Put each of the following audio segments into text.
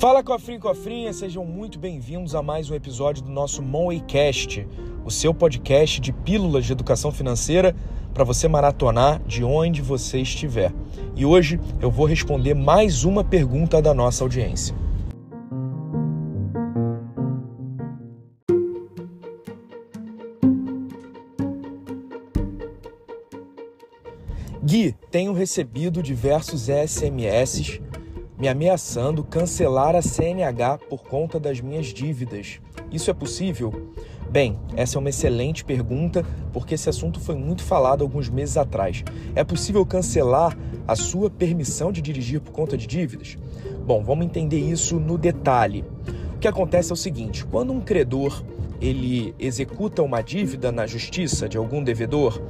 Fala cofrinho e cofrinha, sejam muito bem-vindos a mais um episódio do nosso Moneycast, o seu podcast de pílulas de educação financeira para você maratonar de onde você estiver. E hoje eu vou responder mais uma pergunta da nossa audiência. Gui, tenho recebido diversos SMS me ameaçando cancelar a CNH por conta das minhas dívidas. Isso é possível? Bem, essa é uma excelente pergunta porque esse assunto foi muito falado alguns meses atrás. É possível cancelar a sua permissão de dirigir por conta de dívidas? Bom, vamos entender isso no detalhe. O que acontece é o seguinte: quando um credor ele executa uma dívida na justiça de algum devedor,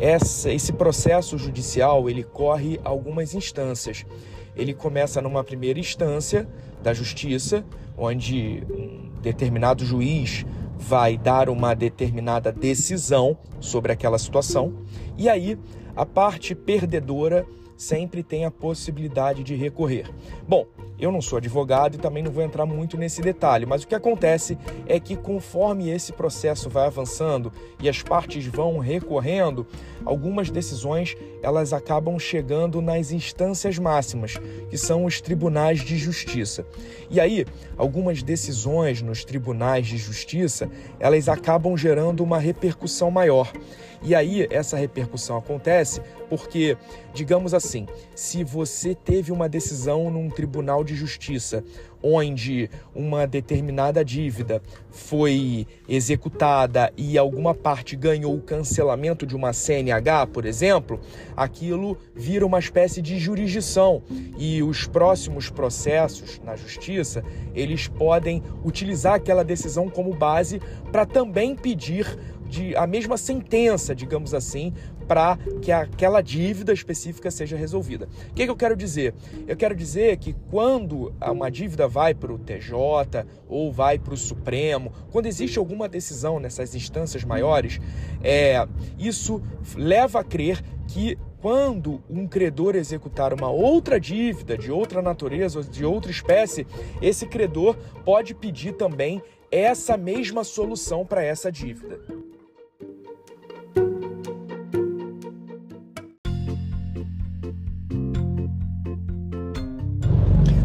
essa, esse processo judicial ele corre algumas instâncias ele começa numa primeira instância da justiça, onde um determinado juiz vai dar uma determinada decisão sobre aquela situação, e aí a parte perdedora sempre tem a possibilidade de recorrer. Bom, eu não sou advogado e também não vou entrar muito nesse detalhe, mas o que acontece é que conforme esse processo vai avançando e as partes vão recorrendo, algumas decisões elas acabam chegando nas instâncias máximas, que são os tribunais de justiça. E aí, algumas decisões nos tribunais de justiça, elas acabam gerando uma repercussão maior. E aí essa repercussão acontece porque, digamos assim, se você teve uma decisão num tribunal de justiça onde uma determinada dívida foi executada e alguma parte ganhou o cancelamento de uma CNH, por exemplo, aquilo vira uma espécie de jurisdição. E os próximos processos na justiça, eles podem utilizar aquela decisão como base para também pedir de a mesma sentença, digamos assim, para que aquela dívida específica seja resolvida. O que, que, eu quero dizer? Eu quero dizer que quando uma dívida vai para o TJ ou vai para o Supremo, quando existe alguma decisão nessas instâncias maiores, é, isso leva a crer que quando um credor executar uma outra dívida de outra natureza ou de outra espécie, esse credor pode pedir também essa mesma solução para essa dívida.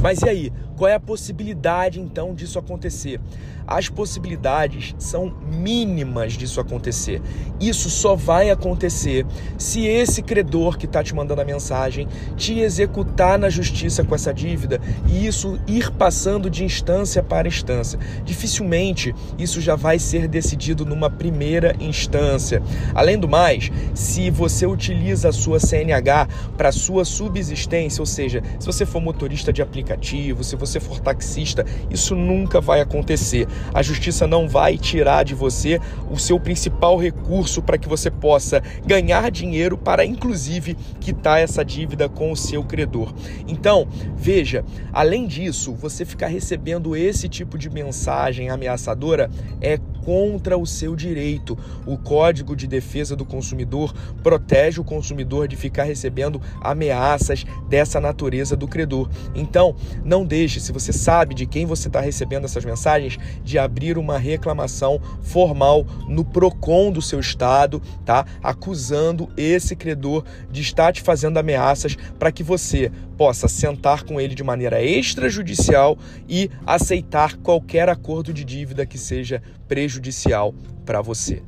Mas e aí? Qual é a possibilidade então disso acontecer? As possibilidades são mínimas disso acontecer. Isso só vai acontecer se esse credor que está te mandando a mensagem te executar na justiça com essa dívida e isso ir passando de instância para instância. Dificilmente isso já vai ser decidido numa primeira instância. Além do mais, se você utiliza a sua CNH para sua subsistência, ou seja, se você for motorista de aplicativo, se você for taxista, isso nunca vai acontecer. A justiça não vai tirar de você o seu principal recurso para que você possa ganhar dinheiro para, inclusive, quitar essa dívida com o seu credor. Então, veja, além disso, você ficar recebendo esse tipo de mensagem ameaçadora é contra o seu direito. O Código de Defesa do Consumidor protege o consumidor de ficar recebendo ameaças dessa natureza do credor. Então, não deixe, se você sabe de quem você está recebendo essas mensagens, de abrir uma reclamação formal no PROCON do seu estado, tá? Acusando esse credor de estar te fazendo ameaças para que você possa sentar com ele de maneira extrajudicial e aceitar qualquer acordo de dívida que seja prejudicial para você.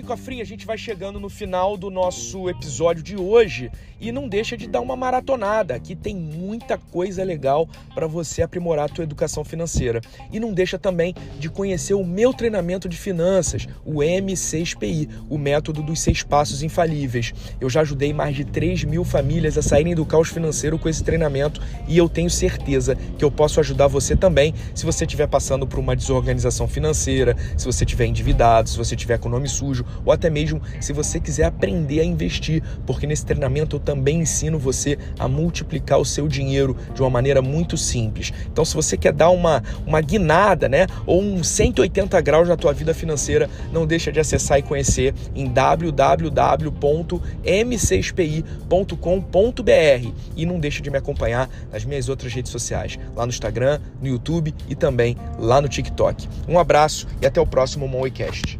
Cofrinho, cofrinho, a gente vai chegando no final do nosso episódio de hoje e não deixa de dar uma maratonada. Aqui tem muita coisa legal para você aprimorar a tua educação financeira. E não deixa também de conhecer o meu treinamento de finanças, o M6PI, o método dos seis passos infalíveis. Eu já ajudei mais de 3 mil famílias a saírem do caos financeiro com esse treinamento e eu tenho certeza que eu posso ajudar você também se você estiver passando por uma desorganização financeira, se você estiver endividado, se você estiver com nome sujo ou até mesmo se você quiser aprender a investir, porque nesse treinamento eu também ensino você a multiplicar o seu dinheiro de uma maneira muito simples. Então, se você quer dar uma, uma guinada, né, ou um 180 graus na tua vida financeira, não deixa de acessar e conhecer em www.m6pi.com.br e não deixa de me acompanhar nas minhas outras redes sociais, lá no Instagram, no YouTube e também lá no TikTok. Um abraço e até o próximo Moecast.